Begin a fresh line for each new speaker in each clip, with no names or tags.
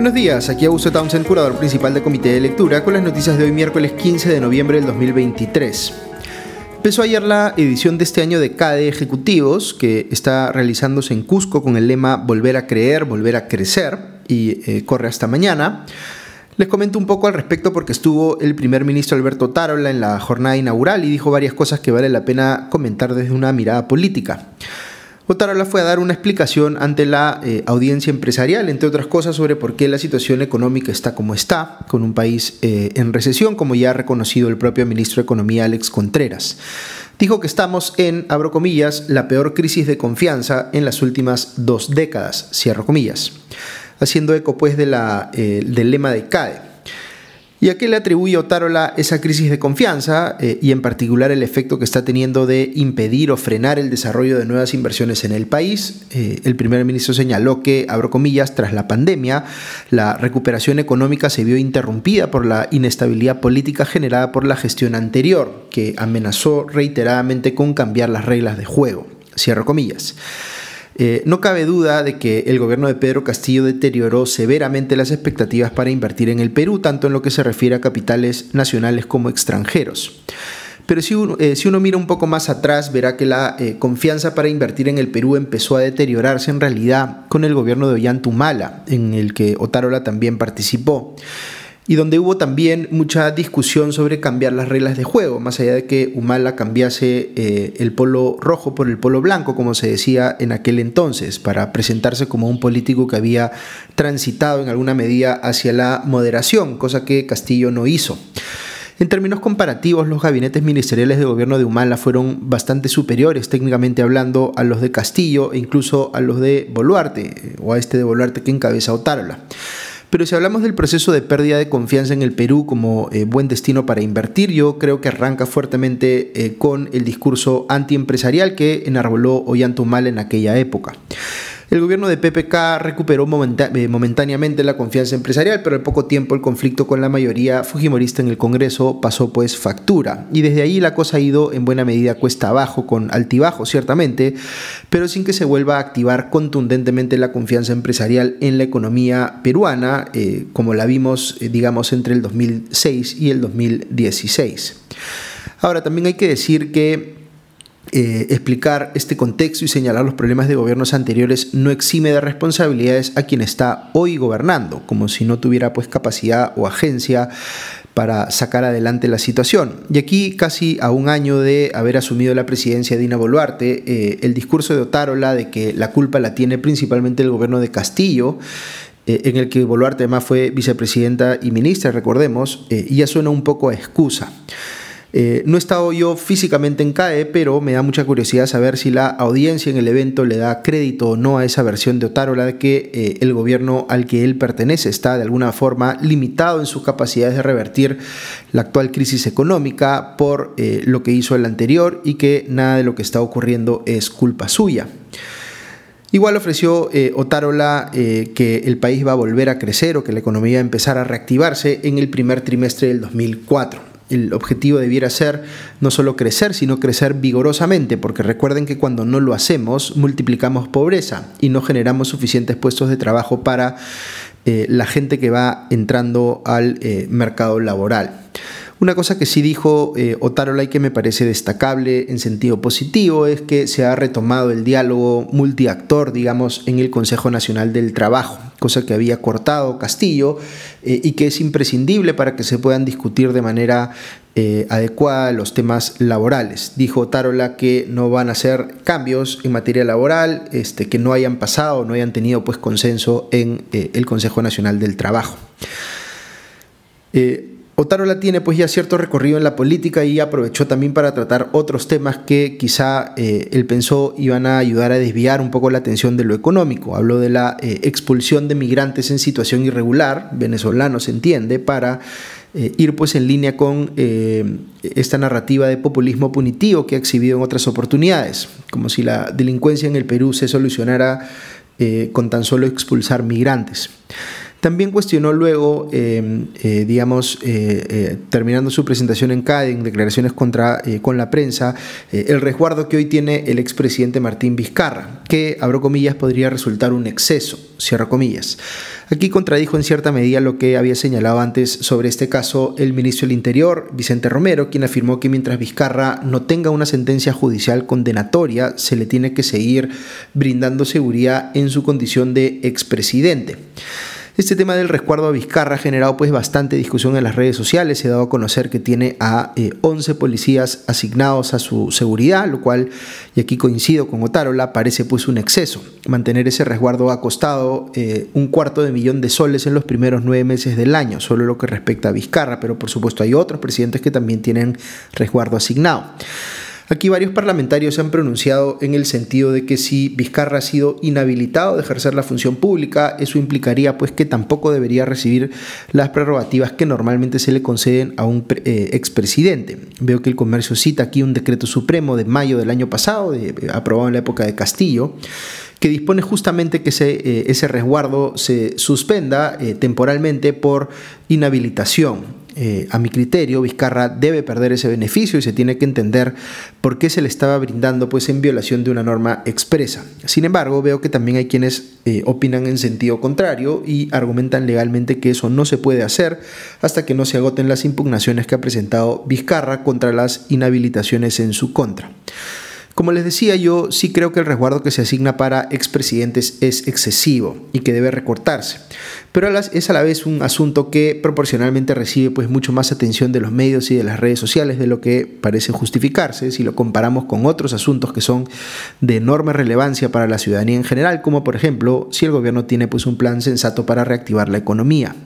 Buenos días, aquí Augusto Townsend, curador principal del Comité de Lectura, con las noticias de hoy miércoles 15 de noviembre del 2023. Empezó ayer la edición de este año de CADE Ejecutivos, que está realizándose en Cusco con el lema Volver a creer, volver a crecer, y eh, corre hasta mañana. Les comento un poco al respecto porque estuvo el primer ministro Alberto Tarola en la jornada inaugural y dijo varias cosas que vale la pena comentar desde una mirada política. Otarola fue a dar una explicación ante la eh, audiencia empresarial, entre otras cosas, sobre por qué la situación económica está como está, con un país eh, en recesión, como ya ha reconocido el propio ministro de Economía Alex Contreras. Dijo que estamos en, abro comillas, la peor crisis de confianza en las últimas dos décadas, cierro comillas, haciendo eco pues eh, del lema de CAE ¿Y a qué le atribuye Otárola esa crisis de confianza eh, y en particular el efecto que está teniendo de impedir o frenar el desarrollo de nuevas inversiones en el país? Eh, el primer ministro señaló que, abro comillas, tras la pandemia, la recuperación económica se vio interrumpida por la inestabilidad política generada por la gestión anterior, que amenazó reiteradamente con cambiar las reglas de juego. Cierro comillas. Eh, no cabe duda de que el gobierno de Pedro Castillo deterioró severamente las expectativas para invertir en el Perú, tanto en lo que se refiere a capitales nacionales como extranjeros. Pero si uno, eh, mira un poco más atrás, verá que la eh, confianza para invertir en el Perú empezó a deteriorarse en realidad con el gobierno de Ollantumala, en el que Otárola también participó y donde hubo también mucha discusión sobre cambiar las reglas de juego, más allá de que Humala cambiase eh, el polo rojo por el polo blanco, como se decía en aquel entonces, para presentarse como un político que había transitado en alguna medida hacia la moderación, cosa que Castillo no hizo. En términos comparativos, los gabinetes ministeriales de gobierno de Humala fueron bastante superiores, técnicamente hablando, a los de Castillo e incluso a los de Boluarte, eh, o a este de Boluarte que encabeza Otárola. Pero si hablamos del proceso de pérdida de confianza en el Perú como eh, buen destino para invertir, yo creo que arranca fuertemente eh, con el discurso antiempresarial que enarboló Ollantumal en aquella época. El gobierno de PPK recuperó eh, momentáneamente la confianza empresarial, pero al poco tiempo el conflicto con la mayoría fujimorista en el Congreso pasó pues factura. Y desde ahí la cosa ha ido en buena medida cuesta abajo, con altibajo ciertamente, pero sin que se vuelva a activar contundentemente la confianza empresarial en la economía peruana, eh, como la vimos, eh, digamos, entre el 2006 y el 2016. Ahora, también hay que decir que eh, explicar este contexto y señalar los problemas de gobiernos anteriores no exime de responsabilidades a quien está hoy gobernando, como si no tuviera pues capacidad o agencia para sacar adelante la situación. Y aquí, casi a un año de haber asumido la presidencia de Dina Boluarte, eh, el discurso de Otárola de que la culpa la tiene principalmente el gobierno de Castillo, eh, en el que Boluarte además fue vicepresidenta y ministra, recordemos, ya suena un poco a excusa. Eh, no he estado yo físicamente en CAE, pero me da mucha curiosidad saber si la audiencia en el evento le da crédito o no a esa versión de Otárola de que eh, el gobierno al que él pertenece está de alguna forma limitado en sus capacidades de revertir la actual crisis económica por eh, lo que hizo el anterior y que nada de lo que está ocurriendo es culpa suya. Igual ofreció Otárola que el país va a volver a crecer o que la economía va a empezar a reactivarse en el primer trimestre del 2004 el objetivo debiera ser no solo crecer, sino crecer vigorosamente, porque recuerden que cuando no lo hacemos, multiplicamos pobreza y no generamos suficientes puestos de trabajo para eh, la gente que va entrando al eh, mercado laboral. Una cosa que sí dijo eh, y que me parece destacable en sentido positivo es que se ha retomado el diálogo multiactor, digamos, en el Consejo Nacional del Trabajo, cosa que había cortado Castillo eh, y que es imprescindible para que se puedan discutir de manera eh, adecuada los temas laborales. Dijo Otárola que no van a hacer cambios en materia laboral este, que no hayan pasado, no hayan tenido pues consenso en el Consejo Nacional del Trabajo. Otárola tiene pues ya cierto recorrido en la política y aprovechó también para tratar otros temas que quizá eh, él pensó iban a ayudar a desviar un poco la atención de lo económico. Habló de la eh, expulsión de migrantes en situación irregular, venezolanos se entiende, para eh, ir pues en línea con esta narrativa de populismo punitivo que ha exhibido en otras oportunidades, como si la delincuencia en el Perú se solucionara con tan solo expulsar migrantes. También cuestionó luego, em, eh, digamos, eh, eh, terminando su presentación en CADE, en declaraciones contra, con la prensa, el resguardo que hoy tiene el expresidente Martín Vizcarra, que, abro comillas, podría resultar un exceso, cierro comillas. Aquí contradijo en cierta medida lo que había señalado antes sobre este caso el ministro del Interior, Vicente Romero, quien afirmó que mientras Vizcarra no tenga una sentencia judicial condenatoria, se le tiene que seguir brindando seguridad en su condición de expresidente. Este tema del resguardo a Vizcarra ha generado pues bastante discusión en las redes sociales. Se ha dado a conocer que tiene a 11 eh, policías asignados a su seguridad, lo cual, y aquí coincido con Otárola, parece pues un exceso. Mantener ese resguardo ha costado eh, un cuarto de millón de soles en los primeros nueve meses del año, solo lo que respecta a Vizcarra, pero por supuesto hay otros presidentes que también tienen resguardo asignado. Aquí varios parlamentarios se han pronunciado en el sentido de que si Vizcarra ha sido inhabilitado de ejercer la función pública, eso implicaría pues que tampoco debería recibir las prerrogativas que normalmente se le conceden a un eh, expresidente. Veo que el comercio cita aquí un decreto supremo de mayo del año pasado, aprobado en la época de Castillo, que dispone justamente que ese, eh, ese resguardo se suspenda eh, temporalmente por inhabilitación. Eh, a mi criterio, Vizcarra debe perder ese beneficio y se tiene que entender por qué se le estaba brindando pues, en violación de una norma expresa. Sin embargo, veo que también hay quienes eh, opinan en sentido contrario y argumentan legalmente que eso no se puede hacer hasta que no se agoten las impugnaciones que ha presentado Vizcarra contra las inhabilitaciones en su contra. Como les decía, yo sí creo que el resguardo que se asigna para expresidentes es excesivo y que debe recortarse, pero es a la vez un asunto que proporcionalmente recibe pues mucho más atención de los medios y de las redes sociales de lo que parece justificarse si lo comparamos con otros asuntos que son de enorme relevancia para la ciudadanía en general, como por ejemplo si el gobierno tiene pues un plan sensato para reactivar la economía.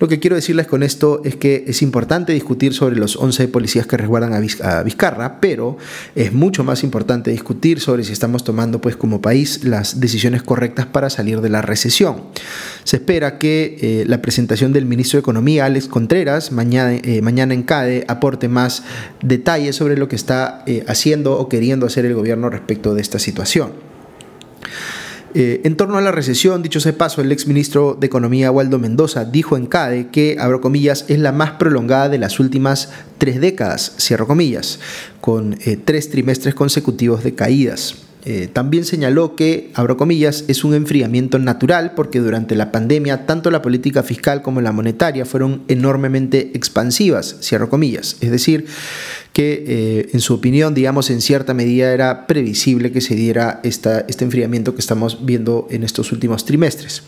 Lo que quiero decirles con esto es que es importante discutir sobre los 11 policías que resguardan a Vizcarra, pero es mucho más importante discutir sobre si estamos tomando pues como país las decisiones correctas para salir de la recesión. Se espera que eh, la presentación del ministro de Economía, Alex Contreras, mañana, eh, mañana en CADE, aporte más detalles sobre lo que está eh, haciendo o queriendo hacer el gobierno respecto de esta situación. Eh, en torno a la recesión, dicho sea paso, el exministro de Economía Waldo Mendoza dijo en CADE que, abro comillas, es la más prolongada de las últimas tres décadas, cierro comillas, con eh, tres trimestres consecutivos de caídas. Eh, también señaló que, abro comillas, es un enfriamiento natural porque durante la pandemia tanto la política fiscal como la monetaria fueron enormemente expansivas, cierro comillas. Es decir, que eh, en su opinión, digamos, en cierta medida era previsible que se diera esta, este enfriamiento que estamos viendo en estos últimos trimestres.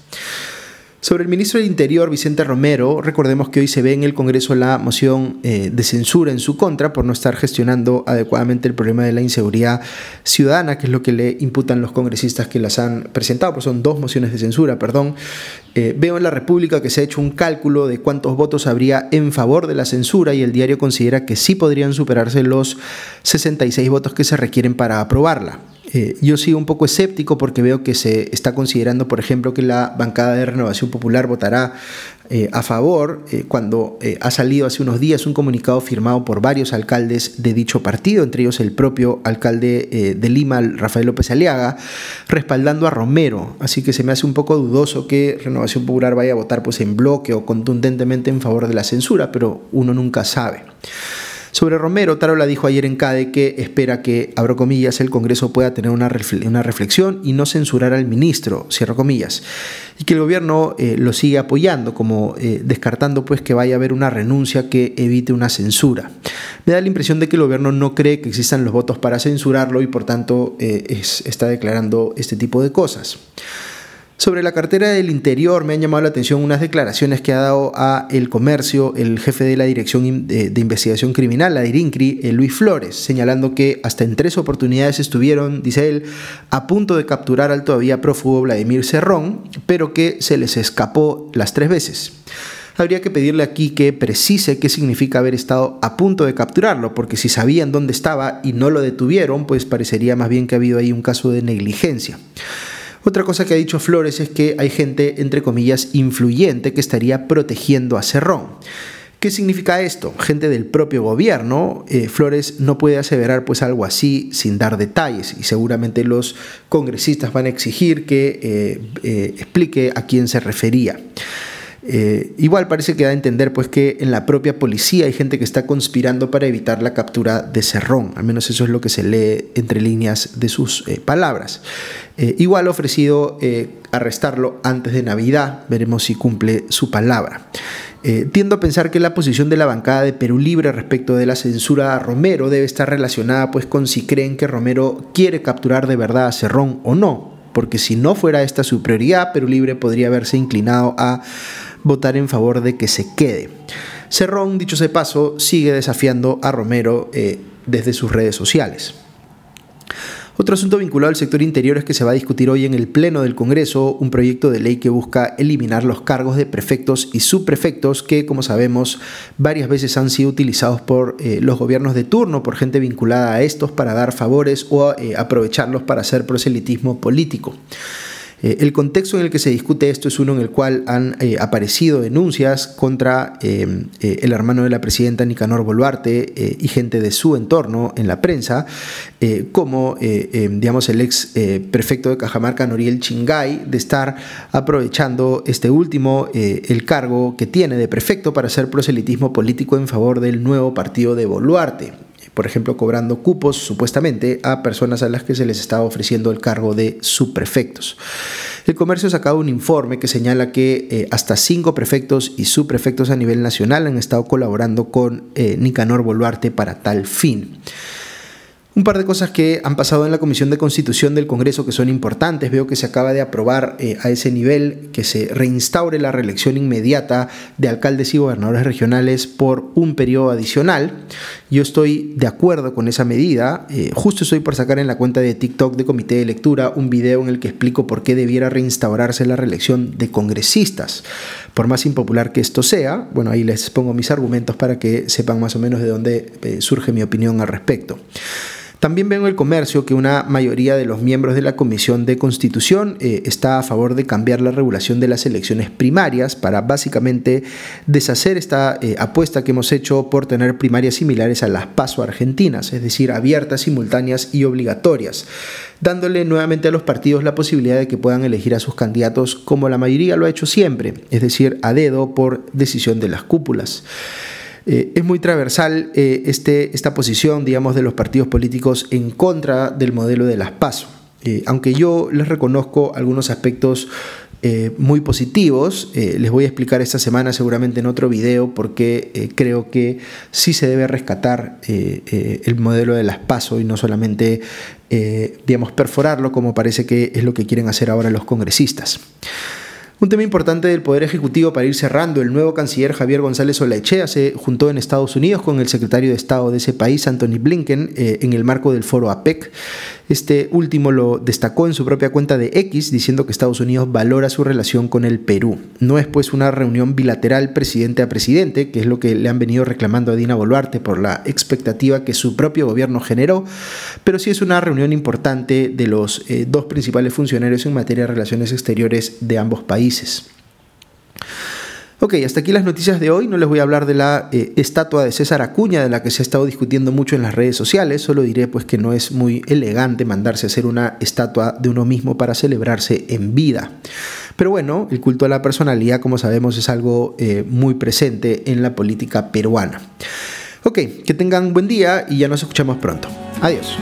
Sobre el ministro del Interior, Vicente Romero, recordemos que hoy se ve en el Congreso la moción eh, de censura en su contra por no estar gestionando adecuadamente el problema de la inseguridad ciudadana, que es lo que le imputan los congresistas que las han presentado, pues son dos mociones de censura, perdón. Eh, veo en la República que se ha hecho un cálculo de cuántos votos habría en favor de la censura y el diario considera que sí podrían superarse los 66 votos que se requieren para aprobarla. Eh, yo sigo un poco escéptico porque veo que se está considerando, por ejemplo, que la bancada de Renovación Popular votará eh, a favor eh, cuando ha salido hace unos días un comunicado firmado por varios alcaldes de dicho partido, entre ellos el propio alcalde de Lima, Rafael López Aliaga, respaldando a Romero. Así que se me hace un poco dudoso que Renovación Popular vaya a votar pues, en bloque o contundentemente en favor de la censura, pero uno nunca sabe. Sobre Romero, Tarola dijo ayer en CADE que espera que, abro comillas, el Congreso pueda tener una, reflexión y no censurar al ministro, cierro comillas, y que el gobierno eh, lo sigue apoyando, como eh, descartando pues que vaya a haber una renuncia que evite una censura. Me da la impresión de que el gobierno no cree que existan los votos para censurarlo y por tanto eh, está declarando este tipo de cosas. Sobre la cartera del interior me han llamado la atención unas declaraciones que ha dado a El Comercio el jefe de la Dirección de, Investigación Criminal, la DIRINCRI, eh, Luis Flores, señalando que hasta en tres oportunidades estuvieron, dice él, a punto de capturar al todavía prófugo Vladimir Cerrón, pero que se les escapó las tres veces habría que pedirle aquí que precise qué significa haber estado a punto de capturarlo, porque si sabían dónde estaba y no lo detuvieron, pues parecería más bien que ha habido ahí un caso de negligencia. Otra cosa que ha dicho Flores es que hay gente, entre comillas, influyente que estaría protegiendo a Cerrón. ¿Qué significa esto? Gente del propio gobierno. Eh, Flores no puede aseverar pues algo así sin dar detalles y seguramente los congresistas van a exigir que eh, eh, explique a quién se refería. Eh, igual parece que da a entender pues que en la propia policía hay gente que está conspirando para evitar la captura de Cerrón, al menos eso es lo que se lee entre líneas de sus eh, palabras. Eh, igual ha ofrecido arrestarlo antes de Navidad, veremos si cumple su palabra. tiendo a pensar que la posición de la bancada de Perú Libre respecto de la censura a Romero debe estar relacionada pues con si creen que Romero quiere capturar de verdad a Cerrón o no, porque si no fuera esta su prioridad, Perú Libre podría haberse inclinado a votar en favor de que se quede. Cerrón, dicho sea paso, sigue desafiando a Romero eh, desde sus redes sociales. Otro asunto vinculado al sector interior es que se va a discutir hoy en el Pleno del Congreso un proyecto de ley que busca eliminar los cargos de prefectos y subprefectos que, como sabemos, varias veces han sido utilizados por eh, los gobiernos de turno, por gente vinculada a estos para dar favores o eh, aprovecharlos para hacer proselitismo político. Eh, el contexto en el que se discute esto es uno en el cual han eh, aparecido denuncias contra eh, el hermano de la presidenta Nicanor Boluarte y gente de su entorno en la prensa, como digamos el ex prefecto de Cajamarca, Noriel Chingay, de estar aprovechando este último el cargo que tiene de prefecto para hacer proselitismo político en favor del nuevo partido de Boluarte por ejemplo, cobrando cupos supuestamente a personas a las que se les estaba ofreciendo el cargo de subprefectos. El comercio ha sacado un informe que señala que eh, hasta cinco prefectos y subprefectos a nivel nacional han estado colaborando con eh, Nicanor Boluarte para tal fin. Un par de cosas que han pasado en la Comisión de Constitución del Congreso que son importantes. Veo que se acaba de aprobar eh, a ese nivel que se reinstaure la reelección inmediata de alcaldes y gobernadores regionales por un periodo adicional. Yo estoy de acuerdo con esa medida. Eh, justo estoy por sacar en la cuenta de TikTok de Comité de Lectura un video en el que explico por qué debiera reinstaurarse la reelección de congresistas. Por más impopular que esto sea, bueno, ahí les pongo mis argumentos para que sepan más o menos de dónde eh, surge mi opinión al respecto. También veo en el comercio que una mayoría de los miembros de la Comisión de Constitución eh, está a favor de cambiar la regulación de las elecciones primarias para básicamente deshacer esta eh, apuesta que hemos hecho por tener primarias similares a las PASO argentinas, es decir, abiertas, simultáneas y obligatorias, dándole nuevamente a los partidos la posibilidad de que puedan elegir a sus candidatos como la mayoría lo ha hecho siempre, es decir, a dedo por decisión de las cúpulas. Eh, es muy transversal eh, este, esta posición, digamos, de los partidos políticos en contra del modelo de las PASO. Eh, aunque yo les reconozco algunos aspectos muy positivos, les voy a explicar esta semana seguramente en otro video porque creo que sí se debe rescatar el modelo de las PASO y no solamente, digamos, perforarlo como parece que es lo que quieren hacer ahora los congresistas. Un tema importante del Poder Ejecutivo para ir cerrando, el nuevo canciller Javier González Olaechea se juntó en Estados Unidos con el secretario de Estado de ese país, Anthony Blinken, eh, en el marco del foro APEC. Este último lo destacó en su propia cuenta de X, diciendo que Estados Unidos valora su relación con el Perú. No es pues una reunión bilateral presidente a presidente, que es lo que le han venido reclamando a Dina Boluarte por la expectativa que su propio gobierno generó, pero sí es una reunión importante de los eh, dos principales funcionarios en materia de relaciones exteriores de ambos países. Ok, hasta aquí las noticias de hoy. No les voy a hablar de la eh, estatua de César Acuña, de la que se ha estado discutiendo mucho en las redes sociales. Solo diré pues que no es muy elegante mandarse a hacer una estatua de uno mismo para celebrarse en vida. Pero bueno, el culto a la personalidad, como sabemos, es algo eh, muy presente en la política peruana. Ok, que tengan buen día y ya nos escuchamos pronto. Adiós.